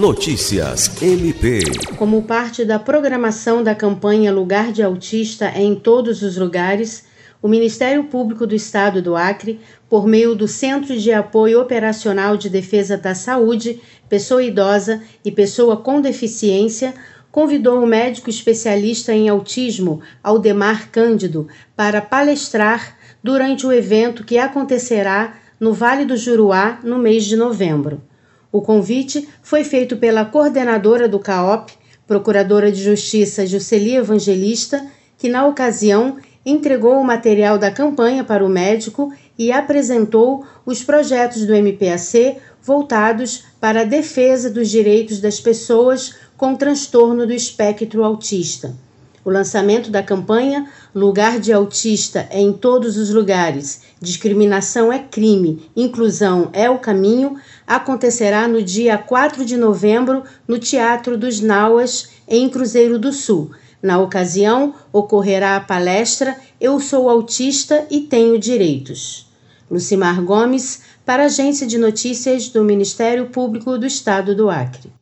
Notícias MP. Como parte da programação da campanha Lugar de Autista é em Todos os Lugares, o Ministério Público do Estado do Acre, por meio do Centro de Apoio Operacional de Defesa da Saúde, Pessoa Idosa e Pessoa com Deficiência, convidou o médico especialista em autismo, Aldemar Cândido, para palestrar durante o evento que acontecerá no Vale do Juruá no mês de novembro. O convite foi feito pela coordenadora do CAOP, Procuradora de Justiça Juscelia Evangelista, que na ocasião entregou o material da campanha para o médico e apresentou os projetos do MPAC voltados para a defesa dos direitos das pessoas com transtorno do espectro autista. O lançamento da campanha Lugar de Autista é em todos os lugares, discriminação é crime, inclusão é o caminho, acontecerá no dia 4 de novembro no Teatro dos Nauas, em Cruzeiro do Sul. Na ocasião, ocorrerá a palestra Eu Sou Autista e Tenho Direitos. Lucimar Gomes, para a Agência de Notícias do Ministério Público do Estado do Acre.